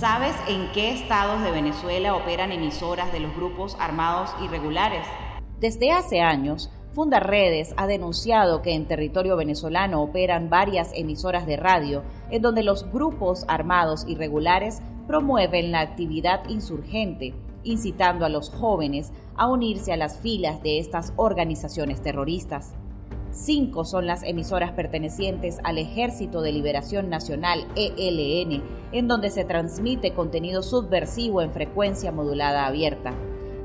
¿Sabes en qué estados de Venezuela operan emisoras de los grupos armados irregulares? Desde hace años, Fundaredes ha denunciado que en territorio venezolano operan varias emisoras de radio en donde los grupos armados irregulares promueven la actividad insurgente, incitando a los jóvenes a unirse a las filas de estas organizaciones terroristas. Cinco son las emisoras pertenecientes al Ejército de Liberación Nacional ELN, en donde se transmite contenido subversivo en frecuencia modulada abierta.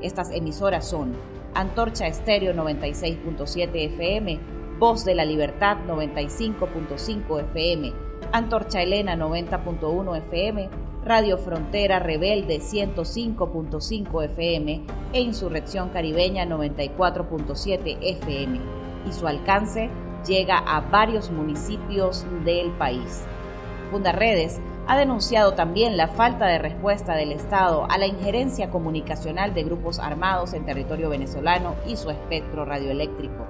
Estas emisoras son Antorcha Estéreo 96.7 FM, Voz de la Libertad 95.5 FM, Antorcha Elena 90.1 FM, Radio Frontera Rebelde 105.5 FM e Insurrección Caribeña 94.7 FM y su alcance llega a varios municipios del país. Fundaredes ha denunciado también la falta de respuesta del Estado a la injerencia comunicacional de grupos armados en territorio venezolano y su espectro radioeléctrico.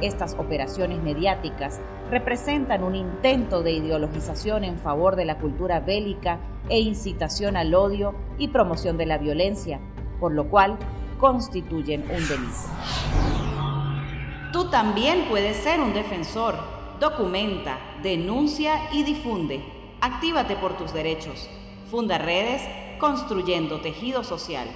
Estas operaciones mediáticas representan un intento de ideologización en favor de la cultura bélica e incitación al odio y promoción de la violencia, por lo cual constituyen un delito. Tú también puedes ser un defensor. Documenta, denuncia y difunde. Actívate por tus derechos. Funda redes construyendo tejido social.